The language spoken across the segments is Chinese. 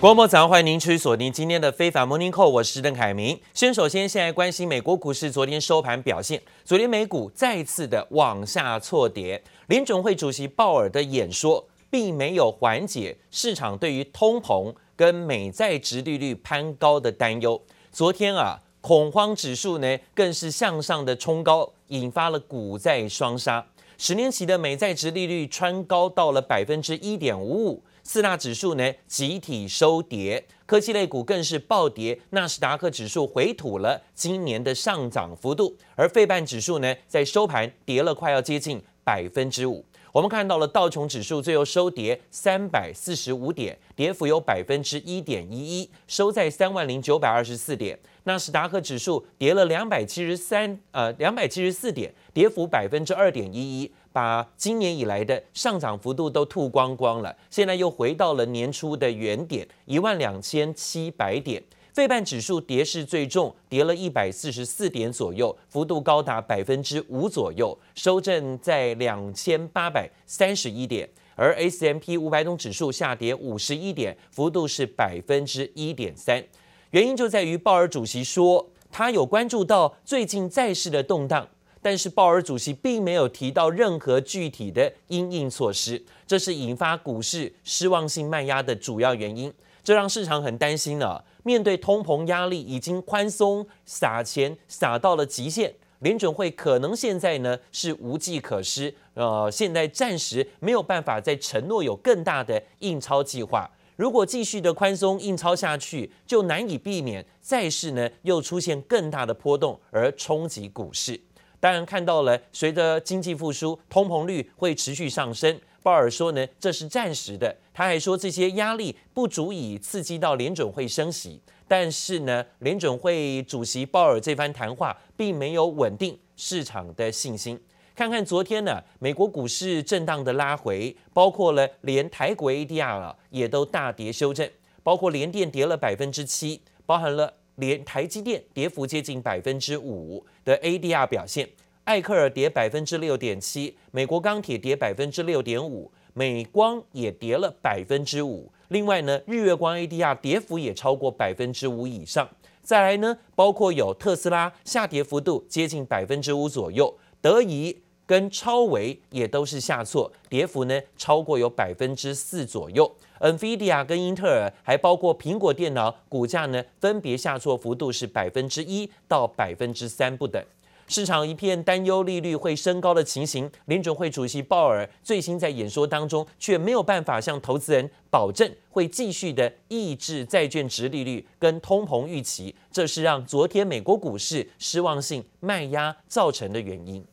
郭沫早上欢迎您持续锁定今天的非凡 Morning Call，我是邓凯明。先首先现在关心美国股市昨天收盘表现，昨天美股再次的往下挫跌，联准会主席鲍尔的演说并没有缓解市场对于通膨跟美债殖利率攀高的担忧。昨天啊，恐慌指数呢更是向上的冲高，引发了股债双杀，十年期的美债殖利率穿高到了百分之一点五五。四大指数呢集体收跌，科技类股更是暴跌，纳斯达克指数回吐了今年的上涨幅度，而费半指数呢在收盘跌了快要接近百分之五。我们看到了道琼指数最后收跌三百四十五点，跌幅有百分之一点一一，收在三万零九百二十四点。纳斯达克指数跌了两百七十三，呃，两百七十四点，跌幅百分之二点一一。把今年以来的上涨幅度都吐光光了，现在又回到了年初的原点一万两千七百点。费半指数跌势最重，跌了一百四十四点左右，幅度高达百分之五左右，收正在两千八百三十一点。而 S M P 五百种指数下跌五十一点，幅度是百分之一点三。原因就在于鲍尔主席说，他有关注到最近债市的动荡。但是鲍尔主席并没有提到任何具体的因应措施，这是引发股市失望性卖压的主要原因。这让市场很担心了。面对通膨压力，已经宽松撒钱撒到了极限，联准会可能现在呢是无计可施。呃，现在暂时没有办法再承诺有更大的印钞计划。如果继续的宽松印钞下去，就难以避免债市呢又出现更大的波动而冲击股市。当然看到了，随着经济复苏，通膨率会持续上升。鲍尔说呢，这是暂时的。他还说这些压力不足以刺激到联准会升息。但是呢，联准会主席鲍尔这番谈话并没有稳定市场的信心。看看昨天呢，美国股市震荡的拉回，包括了连台股 ADR 啊也都大跌修正，包括联电跌了百分之七，包含了。连台积电跌幅接近百分之五的 ADR 表现，艾克尔跌百分之六点七，美国钢铁跌百分之六点五，美光也跌了百分之五。另外呢，日月光 ADR 跌幅也超过百分之五以上。再来呢，包括有特斯拉下跌幅度接近百分之五左右，德仪跟超微也都是下挫，跌幅呢超过有百分之四左右。NVIDIA 跟英特尔，还包括苹果电脑，股价呢分别下挫幅度是百分之一到百分之三不等。市场一片担忧利率会升高的情形，联准会主席鲍尔最新在演说当中却没有办法向投资人保证会继续的抑制债券殖利率跟通膨预期，这是让昨天美国股市失望性卖压造成的原因。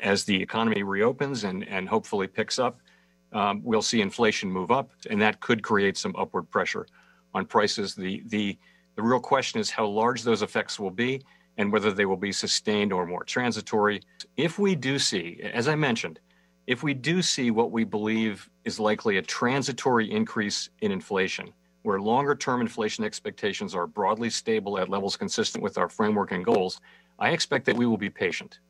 As the economy reopens and and hopefully picks up. Um, we'll see inflation move up, and that could create some upward pressure on prices. The, the, the real question is how large those effects will be and whether they will be sustained or more transitory. If we do see, as I mentioned, if we do see what we believe is likely a transitory increase in inflation, where longer term inflation expectations are broadly stable at levels consistent with our framework and goals, I expect that we will be patient.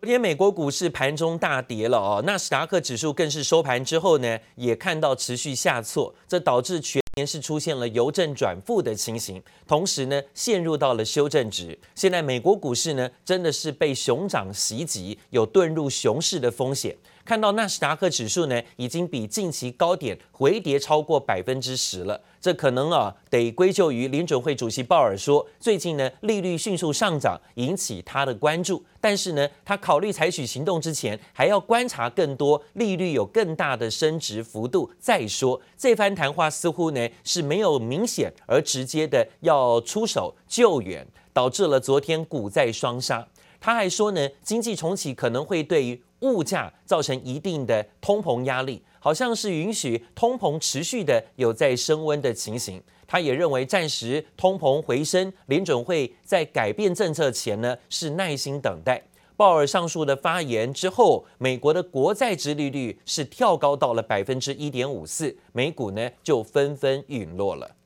昨天美国股市盘中大跌了哦，纳斯达克指数更是收盘之后呢，也看到持续下挫，这导致全年是出现了由正转负的情形，同时呢陷入到了修正值。现在美国股市呢真的是被熊掌袭击，有遁入熊市的风险。看到纳斯达克指数呢，已经比近期高点回跌超过百分之十了。这可能啊，得归咎于联准会主席鲍尔说，最近呢利率迅速上涨，引起他的关注。但是呢，他考虑采取行动之前，还要观察更多利率有更大的升值幅度再说。这番谈话似乎呢是没有明显而直接的要出手救援，导致了昨天股债双杀。他还说呢，经济重启可能会对于物价造成一定的通膨压力，好像是允许通膨持续的有在升温的情形。他也认为暂时通膨回升，联准会在改变政策前呢是耐心等待。鲍尔上述的发言之后，美国的国债殖利率是跳高到了百分之一点五四，美股呢就纷纷陨落了。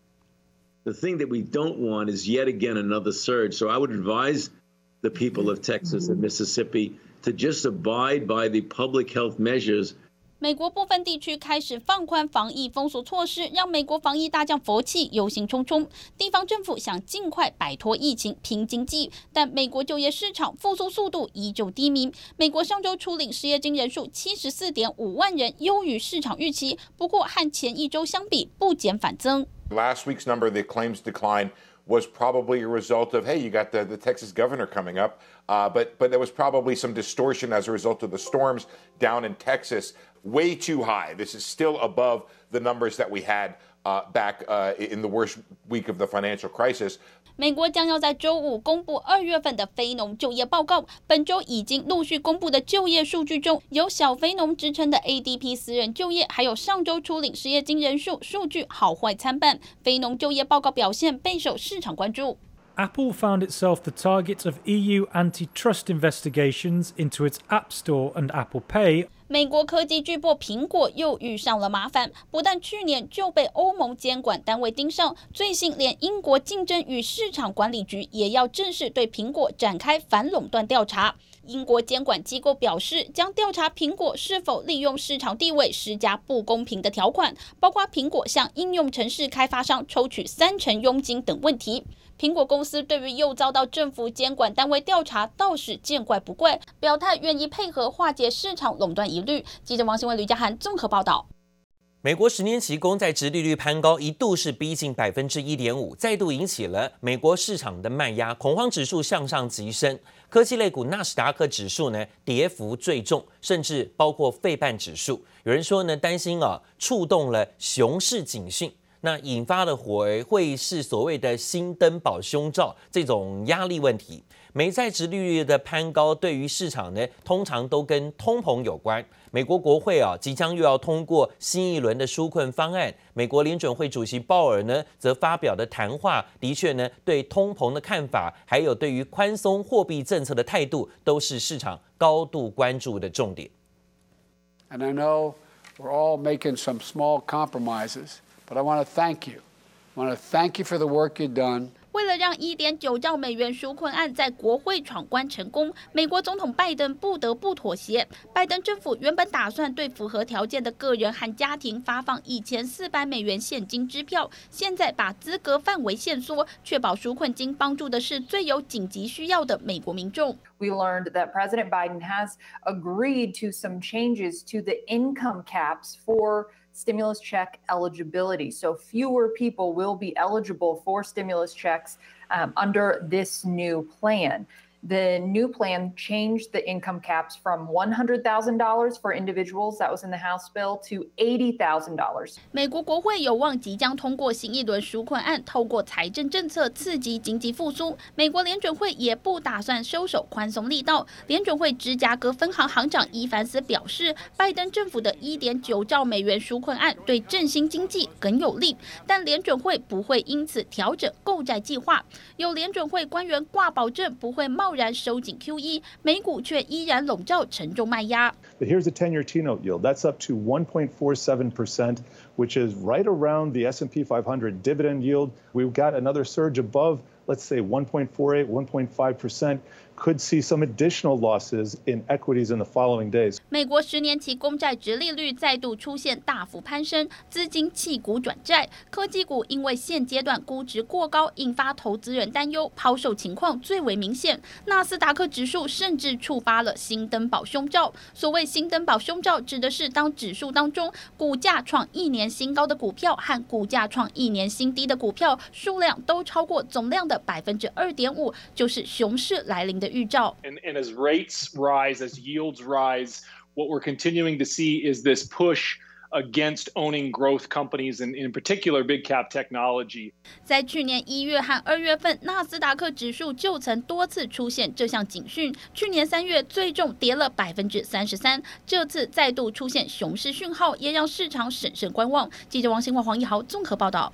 The thing that we don't want is yet again another surge. So I would advise the people of Texas and Mississippi to just abide by the public health measures 美国部分地区开始放宽防疫封锁措施，让美国防疫大将佛气忧心忡忡。地方政府想尽快摆脱疫情、拼经济，但美国就业市场复苏速度依旧低迷。美国上周初领失业金人数七十四点五万人，优于市场预期，不过和前一周相比不减反增。Last week's number, the claims decline was probably a result of, hey, you got the, the Texas governor coming up, uh, but but there was probably some distortion as a result of the storms down in Texas. way too high. This is still above the numbers that we had uh, back uh, in the worst week of the financial crisis. 美国将要在周五公布二月份的非农就业报告。本周已经陆续公布的就业数据中，有小非农之称的 ADP 私人就业，还有上周初领失业金人数数据好坏参半。非农就业报告表现备受市场关注。Apple found itself the target of EU antitrust investigations into its App Store and Apple Pay. 美国科技巨擘苹果又遇上了麻烦，不但去年就被欧盟监管单位盯上，最新连英国竞争与市场管理局也要正式对苹果展开反垄断调查。英国监管机构表示，将调查苹果是否利用市场地位施加不公平的条款，包括苹果向应用程式开发商抽取三成佣金等问题。苹果公司对于又遭到政府监管单位调查，倒是见怪不怪，表态愿意配合化解市场垄断疑虑。记者王新文、吕家涵综合报道。美国十年期公债殖利率攀高，一度是逼近百分之一点五，再度引起了美国市场的卖压，恐慌指数向上急升。科技类股纳斯达克指数呢，跌幅最重，甚至包括费半指数。有人说呢，担心啊，触动了熊市警讯。那引发的会会是所谓的新登堡胸罩这种压力问题，美债殖利率的攀高对于市场呢，通常都跟通膨有关。美国国会啊，即将又要通过新一轮的纾困方案。美国联准会主席鲍尔呢，则发表的谈话，的确呢，对通膨的看法，还有对于宽松货币政策的态度，都是市场高度关注的重点。And I know we're all making some small compromises. But I want to thank you. I want to thank you for the work you've done. 为了让一点九兆美元纾困案在国会闯关成功，美国总统拜登不得不妥协。拜登政府原本打算对符合条件的个人和家庭发放一千四百美元现金支票，现在把资格范围限缩，确保纾困金帮助的是最有紧急需要的美国民众。We learned that President Biden has agreed to some changes to the income caps for stimulus check eligibility. So fewer people will be eligible for stimulus checks um, under this new plan. The new plan changed the income caps from $100,000 for individuals that was in the House bill to $80,000. 美国国会有望即将通过新一轮纾困案，透过财政政策刺激经济复苏。美国联准会也不打算收手宽松力道。联准会芝加哥分行行长伊凡斯表示，拜登政府的一点九兆美元纾困案对振兴经济很有利，但联准会不会因此调整购债计划。有联准会官员挂保证不会冒贸然收紧 QE，美股却依然笼罩沉重卖压。But here's a 10-year T-note yield. That's up to 1.47%, which is right around the S&P 500 dividend yield. We've got another surge above, let's say 1.48, 1.5%. Could see some additional losses in equities in the following days. 美国十年期公债殖利率再度出现大幅攀升，资金弃股转债，科技股因为现阶段估值过高，引发投资人担忧，抛售情况最为明显。纳斯达克指数甚至触发了新登堡胸罩。所谓新登堡胸罩，指的是当指数当中股价创一年新高的股票和股价创一年新低的股票数量都超过总量的百分之二点五，就是熊市来临的预兆。And, and as rates rise, as yields rise, what we're continuing to see is this push against owning growth companies and in particular big cap technology. 在去年一月和二月份，纳斯达克指数就曾多次出现这项警讯。去年三月最重跌了百分之三十三，这次再度出现熊市讯号，也让市场审慎观望。记者王新华、黄奕豪综合报道。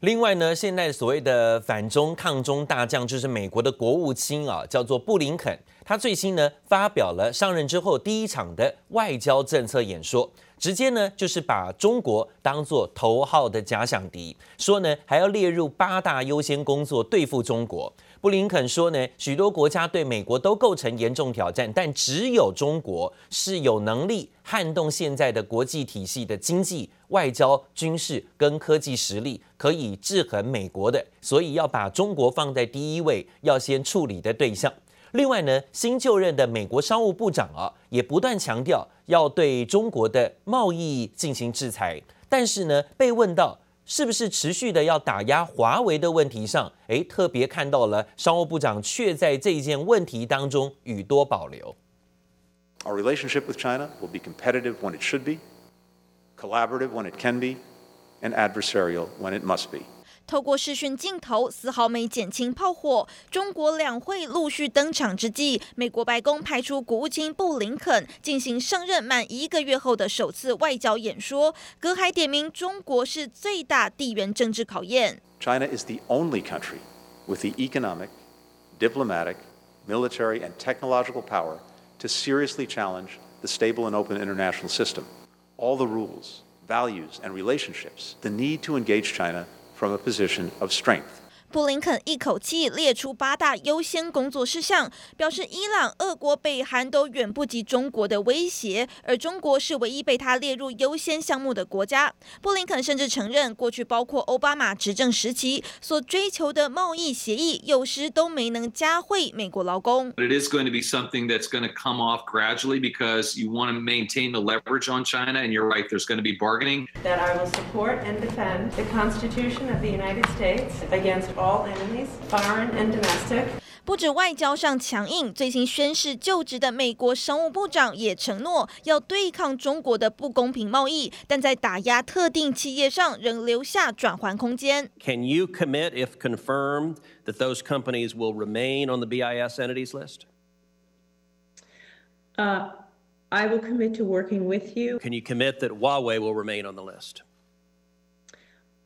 另外呢，现在所谓的反中抗中大将就是美国的国务卿啊，叫做布林肯。他最新呢发表了上任之后第一场的外交政策演说，直接呢就是把中国当作头号的假想敌，说呢还要列入八大优先工作对付中国。布林肯说呢，许多国家对美国都构成严重挑战，但只有中国是有能力撼动现在的国际体系的经济、外交、军事跟科技实力，可以制衡美国的，所以要把中国放在第一位，要先处理的对象。另外呢，新就任的美国商务部长啊，也不断强调要对中国的贸易进行制裁，但是呢，被问到。是不是持续的要打压华为的问题上，诶，特别看到了商务部长却在这件问题当中语多保留。Our relationship with China will be competitive when it should be, collaborative when it can be, and adversarial when it must be. 透过视讯镜头，丝毫没减轻炮火。中国两会陆续登场之际，美国白宫派出国务卿布林肯进行上任满一个月后的首次外交演说，隔海点名中国是最大地缘政治考验。China is the only country with the economic, diplomatic, military, and technological power to seriously challenge the stable and open international system. All the rules, values, and relationships, the need to engage China from a position of strength. 布林肯一口气列出八大优先工作事项，表示伊朗、俄国、北韩都远不及中国的威胁，而中国是唯一被他列入优先项目的国家。布林肯甚至承认，过去包括奥巴马执政时期所追求的贸易协议，有时都没能加惠美国劳工。But it is going to be something that's going to come off gradually because you want to maintain the leverage on China, and you're right, there's going to be bargaining. That I will support and defend the Constitution of the United States against all enemies, foreign and domestic. 不止外交上强硬，最新宣誓就职的美国商务部长也承诺要对抗中国的不公平贸易，但在打压特定企业上仍留下转圜空间。Can you commit, if confirmed, that those companies will remain on the BIS entities list? Uh, I will commit to working with you. Can you commit that Huawei will remain on the list?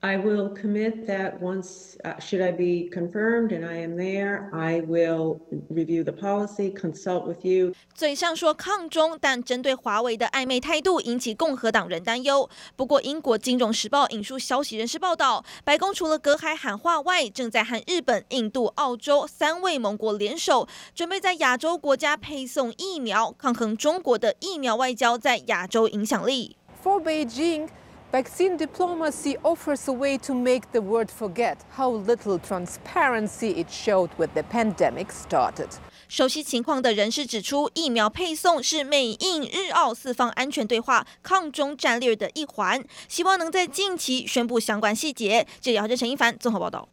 I will commit that once, uh, should I be confirmed and I am there, I will review the policy, consult with you. 嘴上说抗中，但针对华为的暧昧态度引起共和党人担忧。不过，英国《金融时报》引述消息人士报道，白宫除了隔海喊话外，正在和日本、印度、澳洲三位盟国联手，准备在亚洲国家配送疫苗，抗衡中国的疫苗外交在亚洲影响力。For Beijing. Vaccine diplomacy offers a way to make the world forget how little transparency it showed when the pandemic started. 熟悉情况的人士指出，疫苗配送是美印日澳四方安全对话抗中战略的一环，希望能在近期宣布相关细节。这要是陈一凡综合报道。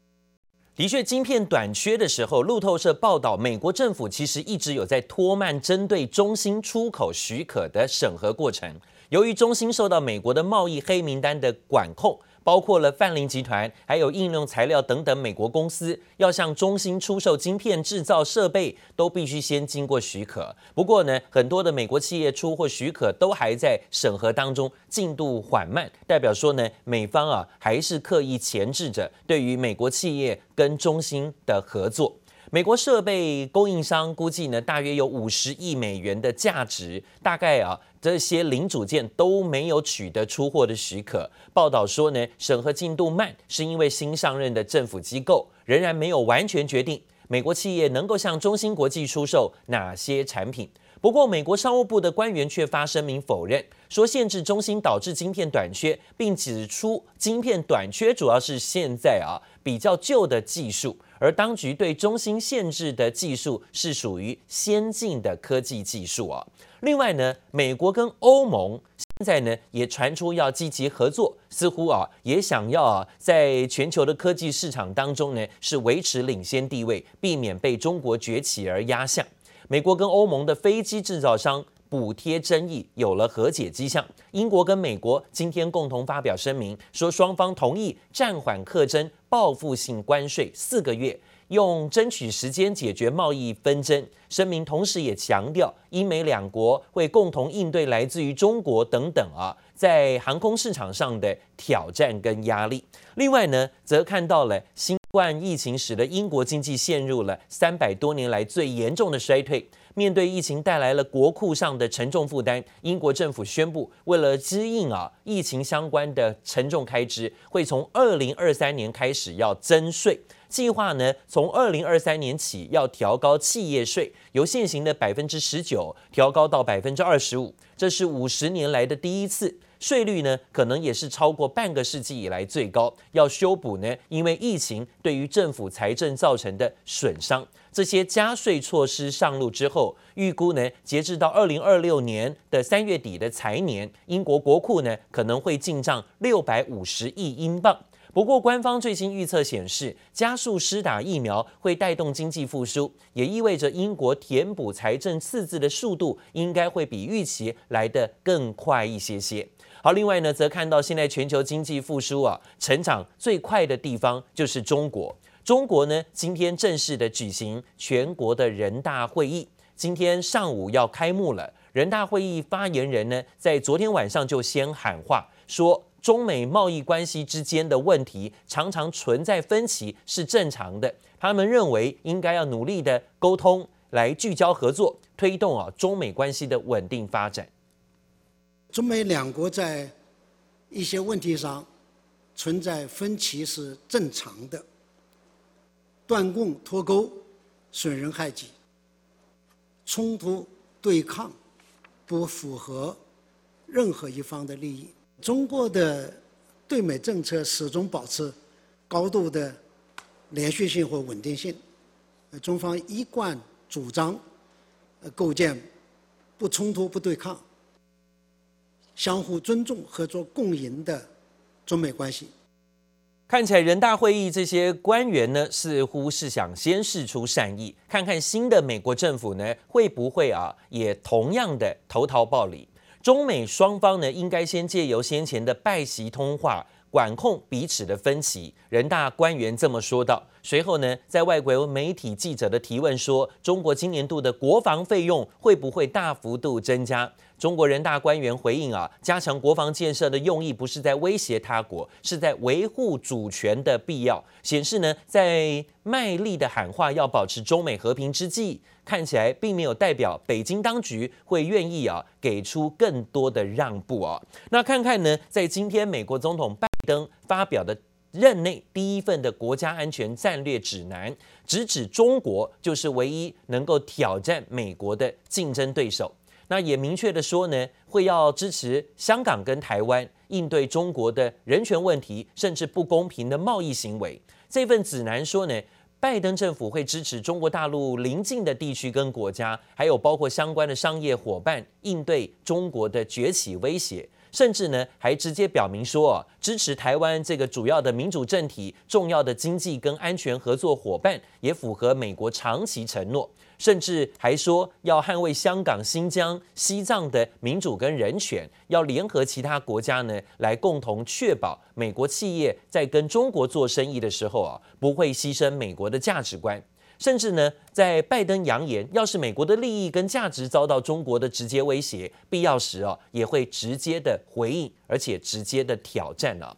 的确，晶片短缺的时候，路透社报道，美国政府其实一直有在拖慢针对中心出口许可的审核过程。由于中兴受到美国的贸易黑名单的管控，包括了泛林集团、还有应用材料等等美国公司，要向中兴出售晶片制造设备，都必须先经过许可。不过呢，很多的美国企业出货许可都还在审核当中，进度缓慢，代表说呢，美方啊还是刻意钳制着对于美国企业跟中兴的合作。美国设备供应商估计呢，大约有五十亿美元的价值，大概啊，这些零组件都没有取得出货的许可。报道说呢，审核进度慢，是因为新上任的政府机构仍然没有完全决定美国企业能够向中芯国际出售哪些产品。不过，美国商务部的官员却发声明否认，说限制中芯导致晶片短缺，并指出晶片短缺主要是现在啊比较旧的技术。而当局对中芯限制的技术是属于先进的科技技术啊。另外呢，美国跟欧盟现在呢也传出要积极合作，似乎啊也想要啊在全球的科技市场当中呢是维持领先地位，避免被中国崛起而压下。美国跟欧盟的飞机制造商。补贴争议有了和解迹象。英国跟美国今天共同发表声明，说双方同意暂缓课征报复性关税四个月，用争取时间解决贸易纷争。声明同时也强调，英美两国会共同应对来自于中国等等啊，在航空市场上的挑战跟压力。另外呢，则看到了新。冠疫情使得英国经济陷入了三百多年来最严重的衰退。面对疫情带来了国库上的沉重负担，英国政府宣布，为了支应啊疫情相关的沉重开支，会从二零二三年开始要增税。计划呢，从二零二三年起要调高企业税，由现行的百分之十九调高到百分之二十五，这是五十年来的第一次。税率呢，可能也是超过半个世纪以来最高。要修补呢，因为疫情对于政府财政造成的损伤。这些加税措施上路之后，预估呢，截至到二零二六年的三月底的财年，英国国库呢可能会进账六百五十亿英镑。不过，官方最新预测显示，加速施打疫苗会带动经济复苏，也意味着英国填补财政赤字的速度应该会比预期来得更快一些些。好，另外呢，则看到现在全球经济复苏啊，成长最快的地方就是中国。中国呢，今天正式的举行全国的人大会议，今天上午要开幕了。人大会议发言人呢，在昨天晚上就先喊话，说中美贸易关系之间的问题常常存在分歧是正常的。他们认为应该要努力的沟通，来聚焦合作，推动啊中美关系的稳定发展。中美两国在一些问题上存在分歧是正常的，断供脱钩损人害己，冲突对抗不符合任何一方的利益。中国的对美政策始终保持高度的连续性和稳定性，中方一贯主张构建不冲突、不对抗。相互尊重、合作共赢的中美关系。看起来人大会议这些官员呢，似乎是想先释出善意，看看新的美国政府呢会不会啊，也同样的投桃报李。中美双方呢，应该先借由先前的拜习通话，管控彼此的分歧。人大官员这么说道。随后呢，在外国媒体记者的提问说，中国今年度的国防费用会不会大幅度增加？中国人大官员回应啊，加强国防建设的用意不是在威胁他国，是在维护主权的必要。显示呢，在卖力的喊话要保持中美和平之际，看起来并没有代表北京当局会愿意啊给出更多的让步啊。那看看呢，在今天美国总统拜登发表的任内第一份的国家安全战略指南，直指中国就是唯一能够挑战美国的竞争对手。那也明确的说呢，会要支持香港跟台湾应对中国的人权问题，甚至不公平的贸易行为。这份指南说呢，拜登政府会支持中国大陆邻近的地区跟国家，还有包括相关的商业伙伴应对中国的崛起威胁。甚至呢，还直接表明说，支持台湾这个主要的民主政体、重要的经济跟安全合作伙伴，也符合美国长期承诺。甚至还说要捍卫香港、新疆、西藏的民主跟人权，要联合其他国家呢，来共同确保美国企业在跟中国做生意的时候啊，不会牺牲美国的价值观。甚至呢，在拜登扬言，要是美国的利益跟价值遭到中国的直接威胁，必要时啊，也会直接的回应，而且直接的挑战了啊。